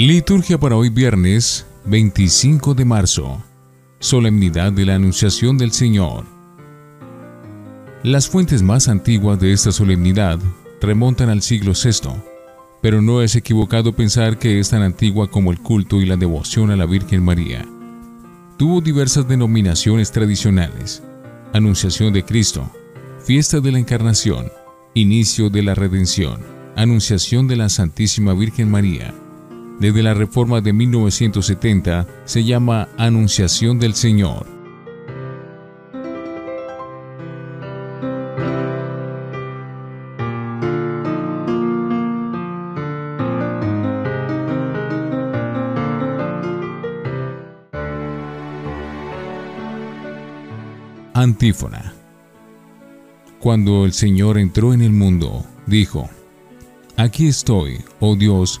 Liturgia para hoy viernes 25 de marzo. Solemnidad de la Anunciación del Señor. Las fuentes más antiguas de esta solemnidad remontan al siglo VI, pero no es equivocado pensar que es tan antigua como el culto y la devoción a la Virgen María. Tuvo diversas denominaciones tradicionales. Anunciación de Cristo, Fiesta de la Encarnación, Inicio de la Redención, Anunciación de la Santísima Virgen María, desde la reforma de 1970 se llama Anunciación del Señor. Antífona. Cuando el Señor entró en el mundo, dijo, Aquí estoy, oh Dios,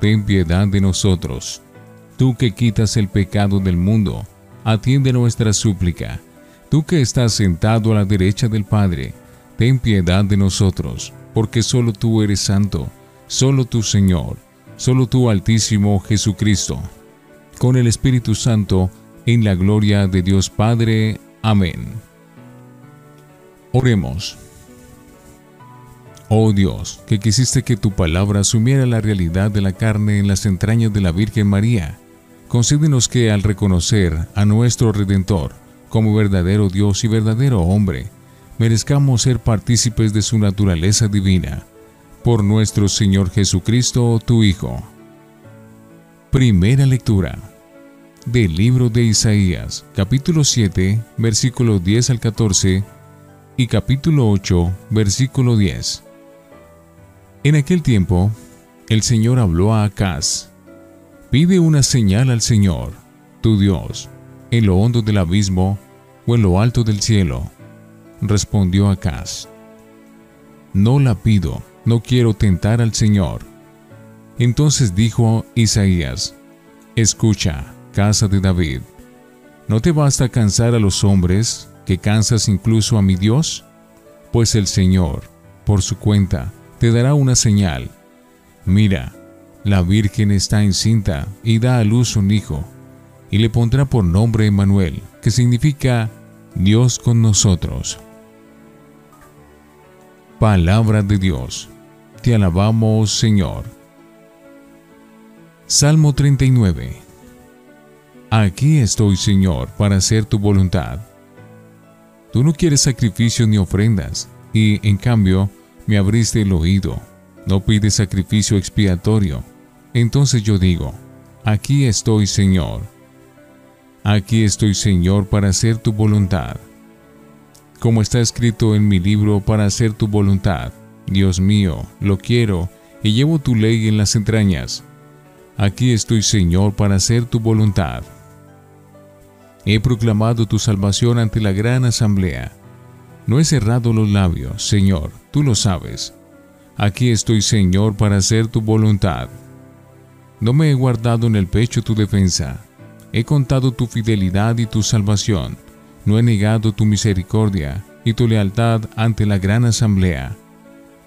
ten piedad de nosotros. Tú que quitas el pecado del mundo, atiende nuestra súplica. Tú que estás sentado a la derecha del Padre, ten piedad de nosotros, porque solo tú eres santo, solo tú Señor, solo tú Altísimo Jesucristo. Con el Espíritu Santo, en la gloria de Dios Padre. Amén. Oremos. Oh Dios, que quisiste que tu palabra asumiera la realidad de la carne en las entrañas de la Virgen María, concédenos que al reconocer a nuestro Redentor como verdadero Dios y verdadero hombre, merezcamos ser partícipes de su naturaleza divina, por nuestro Señor Jesucristo, tu Hijo. Primera lectura del libro de Isaías, capítulo 7, versículo 10 al 14, y capítulo 8, versículo 10. En aquel tiempo, el Señor habló a Acaz, pide una señal al Señor, tu Dios, en lo hondo del abismo o en lo alto del cielo. Respondió Acaz, no la pido, no quiero tentar al Señor. Entonces dijo Isaías, escucha, casa de David, ¿no te basta cansar a los hombres, que cansas incluso a mi Dios? Pues el Señor, por su cuenta, te dará una señal. Mira, la Virgen está encinta y da a luz un hijo, y le pondrá por nombre Emmanuel, que significa Dios con nosotros. Palabra de Dios. Te alabamos, Señor. Salmo 39. Aquí estoy, Señor, para hacer tu voluntad. Tú no quieres sacrificios ni ofrendas, y en cambio me abriste el oído, no pides sacrificio expiatorio. Entonces yo digo, aquí estoy Señor. Aquí estoy Señor para hacer tu voluntad. Como está escrito en mi libro para hacer tu voluntad, Dios mío, lo quiero y llevo tu ley en las entrañas. Aquí estoy Señor para hacer tu voluntad. He proclamado tu salvación ante la gran asamblea. No he cerrado los labios, Señor, tú lo sabes. Aquí estoy, Señor, para hacer tu voluntad. No me he guardado en el pecho tu defensa. He contado tu fidelidad y tu salvación. No he negado tu misericordia y tu lealtad ante la gran asamblea.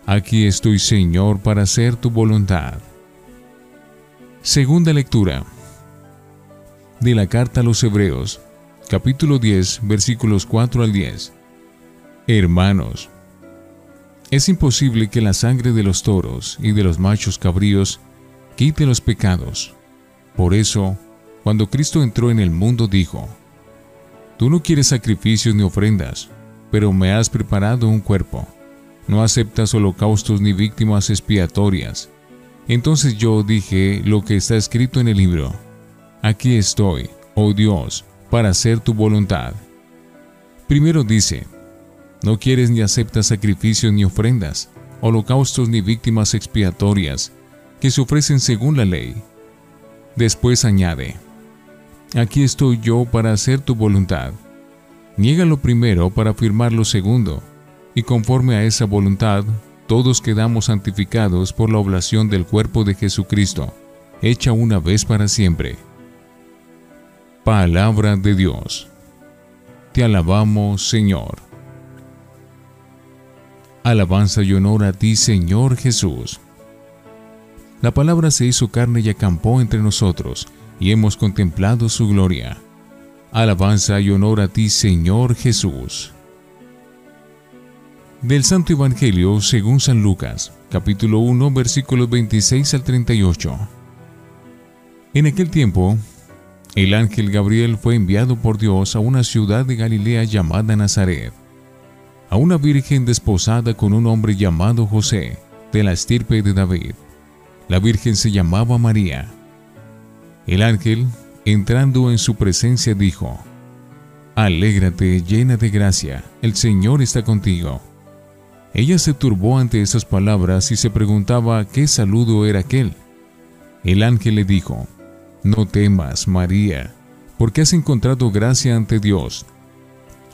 Aquí estoy, Señor, para hacer tu voluntad. Segunda lectura de la carta a los Hebreos, capítulo 10, versículos 4 al 10. Hermanos, es imposible que la sangre de los toros y de los machos cabríos quite los pecados. Por eso, cuando Cristo entró en el mundo dijo, Tú no quieres sacrificios ni ofrendas, pero me has preparado un cuerpo. No aceptas holocaustos ni víctimas expiatorias. Entonces yo dije lo que está escrito en el libro. Aquí estoy, oh Dios, para hacer tu voluntad. Primero dice, no quieres ni aceptas sacrificios ni ofrendas, holocaustos ni víctimas expiatorias, que se ofrecen según la ley. Después añade, aquí estoy yo para hacer tu voluntad. Niega lo primero para afirmar lo segundo, y conforme a esa voluntad, todos quedamos santificados por la oblación del cuerpo de Jesucristo, hecha una vez para siempre. Palabra de Dios. Te alabamos, Señor. Alabanza y honor a ti, Señor Jesús. La palabra se hizo carne y acampó entre nosotros, y hemos contemplado su gloria. Alabanza y honor a ti, Señor Jesús. Del Santo Evangelio según San Lucas, capítulo 1, versículos 26 al 38. En aquel tiempo, el ángel Gabriel fue enviado por Dios a una ciudad de Galilea llamada Nazaret a una virgen desposada con un hombre llamado José, de la estirpe de David. La virgen se llamaba María. El ángel, entrando en su presencia, dijo, Alégrate llena de gracia, el Señor está contigo. Ella se turbó ante esas palabras y se preguntaba qué saludo era aquel. El ángel le dijo, No temas, María, porque has encontrado gracia ante Dios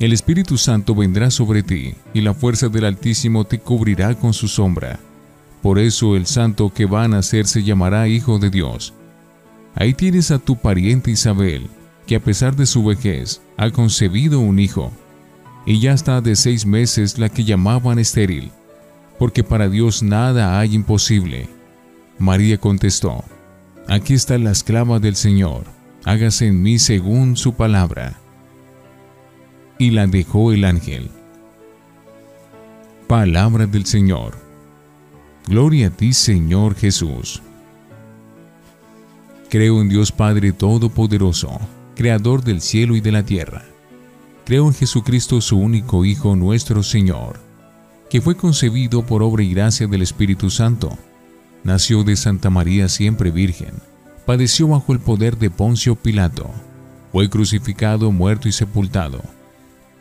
el Espíritu Santo vendrá sobre ti, y la fuerza del Altísimo te cubrirá con su sombra. Por eso el santo que va a nacer se llamará Hijo de Dios. Ahí tienes a tu pariente Isabel, que a pesar de su vejez, ha concebido un hijo, y ya está de seis meses la que llamaban estéril, porque para Dios nada hay imposible. María contestó, Aquí está la esclava del Señor, hágase en mí según su palabra y la dejó el ángel. Palabra del Señor. Gloria a ti, Señor Jesús. Creo en Dios Padre Todopoderoso, Creador del cielo y de la tierra. Creo en Jesucristo, su único Hijo, nuestro Señor, que fue concebido por obra y gracia del Espíritu Santo. Nació de Santa María siempre Virgen. Padeció bajo el poder de Poncio Pilato. Fue crucificado, muerto y sepultado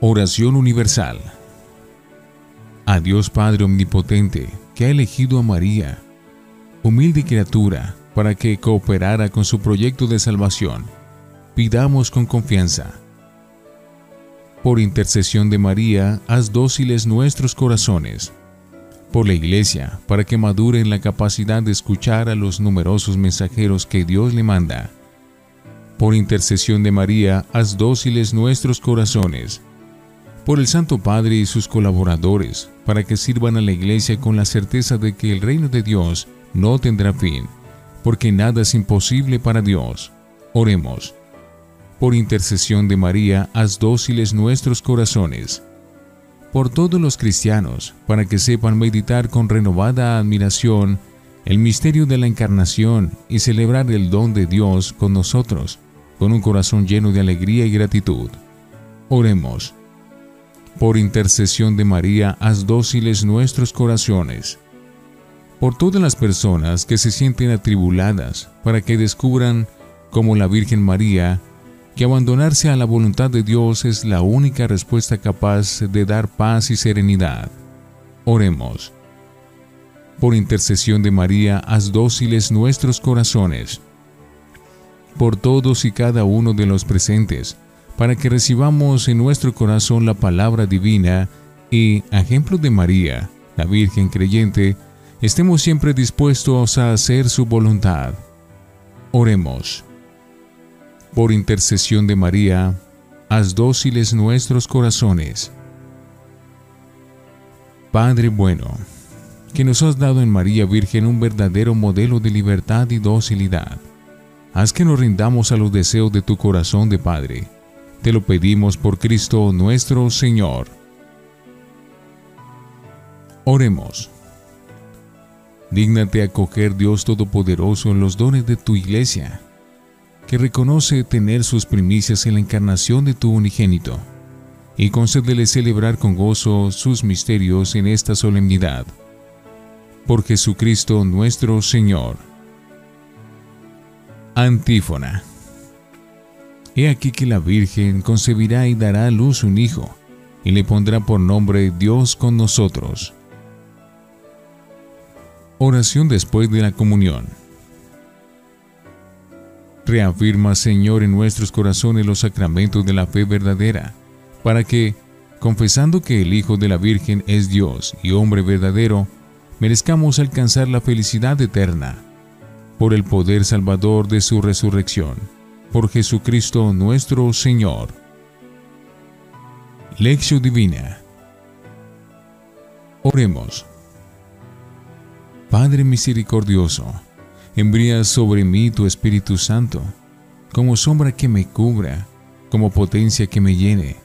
Oración universal. A Dios Padre Omnipotente, que ha elegido a María, humilde criatura, para que cooperara con su proyecto de salvación, pidamos con confianza. Por intercesión de María, haz dóciles nuestros corazones. Por la Iglesia, para que madure en la capacidad de escuchar a los numerosos mensajeros que Dios le manda. Por intercesión de María, haz dóciles nuestros corazones por el Santo Padre y sus colaboradores, para que sirvan a la Iglesia con la certeza de que el reino de Dios no tendrá fin, porque nada es imposible para Dios. Oremos. Por intercesión de María, haz dóciles nuestros corazones. Por todos los cristianos, para que sepan meditar con renovada admiración el misterio de la encarnación y celebrar el don de Dios con nosotros, con un corazón lleno de alegría y gratitud. Oremos por intercesión de María, haz dóciles nuestros corazones. Por todas las personas que se sienten atribuladas, para que descubran, como la Virgen María, que abandonarse a la voluntad de Dios es la única respuesta capaz de dar paz y serenidad. Oremos. Por intercesión de María, haz dóciles nuestros corazones. Por todos y cada uno de los presentes, para que recibamos en nuestro corazón la palabra divina y, a ejemplo de María, la Virgen creyente, estemos siempre dispuestos a hacer su voluntad. Oremos. Por intercesión de María, haz dóciles nuestros corazones. Padre bueno, que nos has dado en María Virgen un verdadero modelo de libertad y docilidad. Haz que nos rindamos a los deseos de tu corazón de Padre. Te lo pedimos por Cristo nuestro Señor. Oremos. Dígnate acoger Dios Todopoderoso en los dones de tu iglesia, que reconoce tener sus primicias en la encarnación de tu unigénito, y concédele celebrar con gozo sus misterios en esta solemnidad por Jesucristo nuestro Señor. Antífona. He aquí que la Virgen concebirá y dará a luz un hijo, y le pondrá por nombre Dios con nosotros. Oración después de la comunión. Reafirma, Señor, en nuestros corazones los sacramentos de la fe verdadera, para que, confesando que el Hijo de la Virgen es Dios y hombre verdadero, merezcamos alcanzar la felicidad eterna, por el poder salvador de su resurrección, por Jesucristo nuestro Señor. Lección Divina Oremos. Padre misericordioso, envía sobre mí tu Espíritu Santo, como sombra que me cubra, como potencia que me llene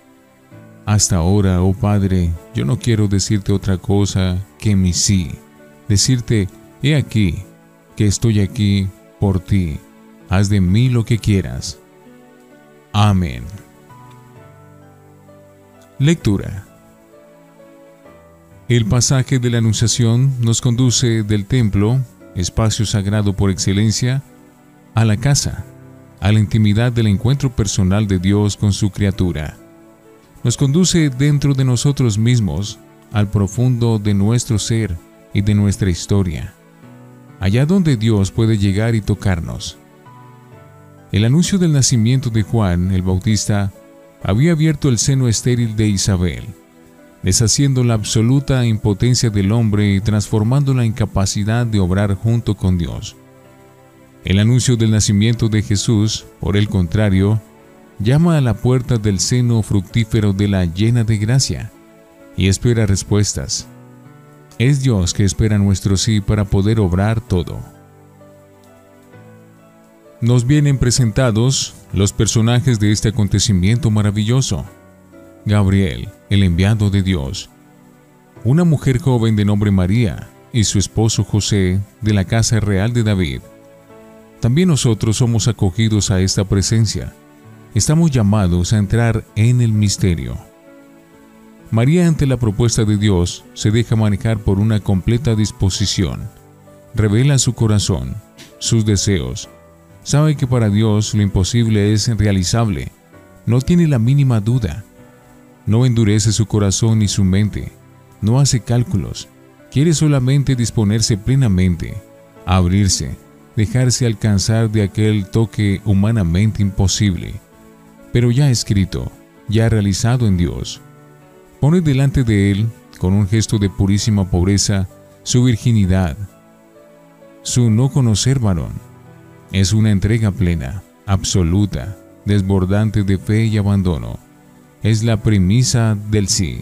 hasta ahora, oh Padre, yo no quiero decirte otra cosa que mi sí. Decirte, he aquí, que estoy aquí por ti. Haz de mí lo que quieras. Amén. Lectura. El pasaje de la Anunciación nos conduce del templo, espacio sagrado por excelencia, a la casa, a la intimidad del encuentro personal de Dios con su criatura nos conduce dentro de nosotros mismos al profundo de nuestro ser y de nuestra historia, allá donde Dios puede llegar y tocarnos. El anuncio del nacimiento de Juan el Bautista había abierto el seno estéril de Isabel, deshaciendo la absoluta impotencia del hombre y transformando la incapacidad de obrar junto con Dios. El anuncio del nacimiento de Jesús, por el contrario, llama a la puerta del seno fructífero de la llena de gracia y espera respuestas. Es Dios que espera nuestro sí para poder obrar todo. Nos vienen presentados los personajes de este acontecimiento maravilloso. Gabriel, el enviado de Dios, una mujer joven de nombre María y su esposo José de la casa real de David. También nosotros somos acogidos a esta presencia estamos llamados a entrar en el misterio. María ante la propuesta de Dios se deja manejar por una completa disposición. Revela su corazón, sus deseos. Sabe que para Dios lo imposible es realizable. No tiene la mínima duda. No endurece su corazón ni su mente. No hace cálculos. Quiere solamente disponerse plenamente, abrirse, dejarse alcanzar de aquel toque humanamente imposible pero ya escrito, ya realizado en Dios. Pone delante de Él, con un gesto de purísima pobreza, su virginidad, su no conocer varón. Es una entrega plena, absoluta, desbordante de fe y abandono. Es la premisa del sí.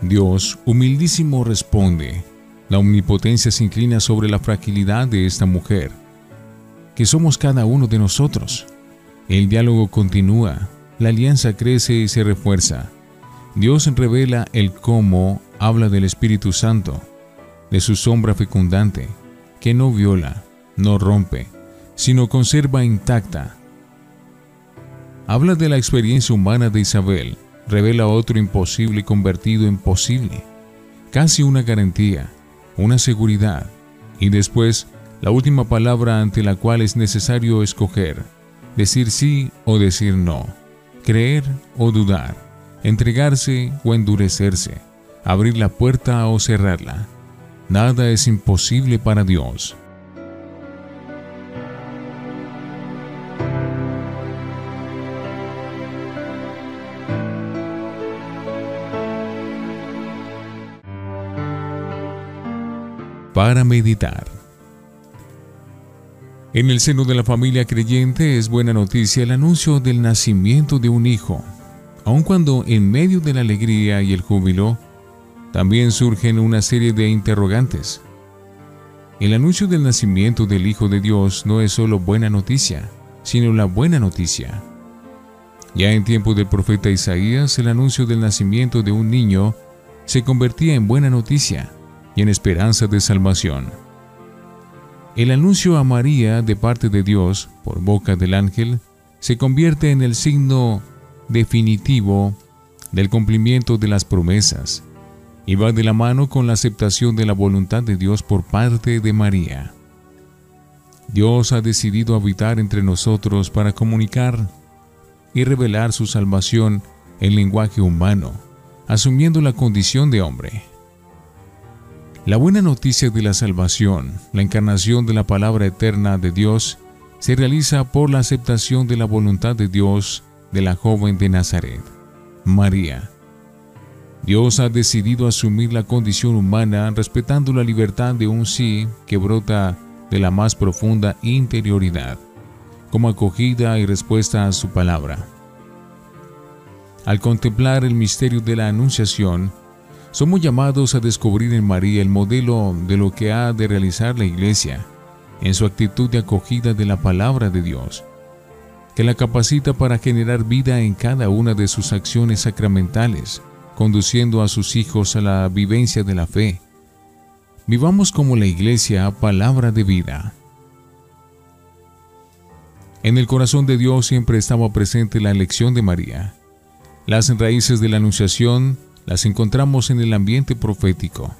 Dios, humildísimo, responde. La omnipotencia se inclina sobre la fragilidad de esta mujer, que somos cada uno de nosotros. El diálogo continúa, la alianza crece y se refuerza. Dios revela el cómo habla del Espíritu Santo, de su sombra fecundante, que no viola, no rompe, sino conserva intacta. Habla de la experiencia humana de Isabel, revela otro imposible convertido en posible, casi una garantía, una seguridad, y después la última palabra ante la cual es necesario escoger decir sí o decir no, creer o dudar, entregarse o endurecerse, abrir la puerta o cerrarla. Nada es imposible para Dios. Para meditar. En el seno de la familia creyente es buena noticia el anuncio del nacimiento de un hijo, aun cuando en medio de la alegría y el júbilo también surgen una serie de interrogantes. El anuncio del nacimiento del Hijo de Dios no es solo buena noticia, sino la buena noticia. Ya en tiempo del profeta Isaías, el anuncio del nacimiento de un niño se convertía en buena noticia y en esperanza de salvación. El anuncio a María de parte de Dios por boca del ángel se convierte en el signo definitivo del cumplimiento de las promesas y va de la mano con la aceptación de la voluntad de Dios por parte de María. Dios ha decidido habitar entre nosotros para comunicar y revelar su salvación en lenguaje humano, asumiendo la condición de hombre. La buena noticia de la salvación, la encarnación de la palabra eterna de Dios, se realiza por la aceptación de la voluntad de Dios de la joven de Nazaret, María. Dios ha decidido asumir la condición humana respetando la libertad de un sí que brota de la más profunda interioridad, como acogida y respuesta a su palabra. Al contemplar el misterio de la Anunciación, somos llamados a descubrir en María el modelo de lo que ha de realizar la Iglesia, en su actitud de acogida de la palabra de Dios, que la capacita para generar vida en cada una de sus acciones sacramentales, conduciendo a sus hijos a la vivencia de la fe. Vivamos como la Iglesia, palabra de vida. En el corazón de Dios siempre estaba presente la elección de María. Las raíces de la Anunciación las encontramos en el ambiente profético,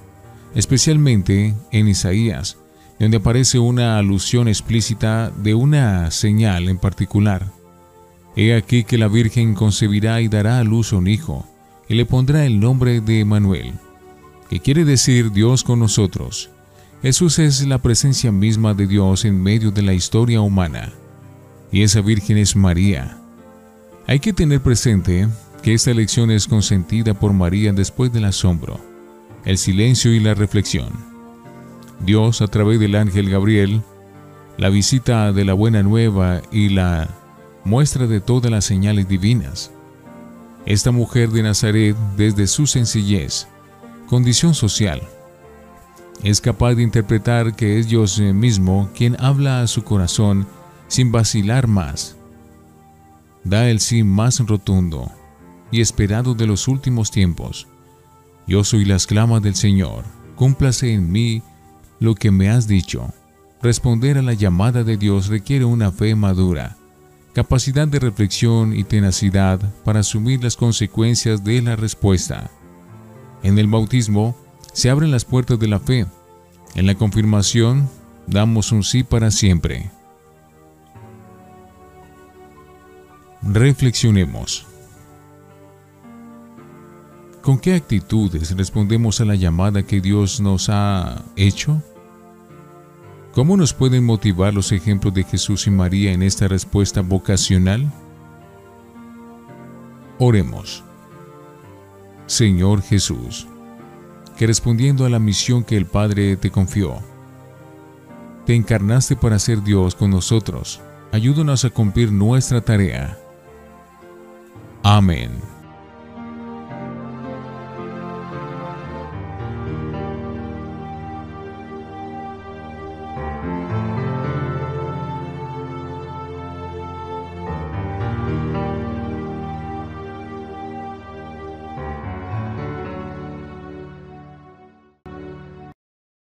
especialmente en Isaías, donde aparece una alusión explícita de una señal en particular. He aquí que la Virgen concebirá y dará a luz un hijo, y le pondrá el nombre de Manuel, que quiere decir Dios con nosotros. Jesús es la presencia misma de Dios en medio de la historia humana, y esa Virgen es María. Hay que tener presente que esta elección es consentida por María después del asombro, el silencio y la reflexión. Dios, a través del ángel Gabriel, la visita de la buena nueva y la muestra de todas las señales divinas. Esta mujer de Nazaret, desde su sencillez, condición social, es capaz de interpretar que es Dios mismo quien habla a su corazón sin vacilar más. Da el sí más rotundo y esperado de los últimos tiempos. Yo soy la esclava del Señor, cúmplase en mí lo que me has dicho. Responder a la llamada de Dios requiere una fe madura, capacidad de reflexión y tenacidad para asumir las consecuencias de la respuesta. En el bautismo se abren las puertas de la fe. En la confirmación damos un sí para siempre. Reflexionemos. ¿Con qué actitudes respondemos a la llamada que Dios nos ha hecho? ¿Cómo nos pueden motivar los ejemplos de Jesús y María en esta respuesta vocacional? Oremos. Señor Jesús, que respondiendo a la misión que el Padre te confió, te encarnaste para ser Dios con nosotros, ayúdanos a cumplir nuestra tarea. Amén.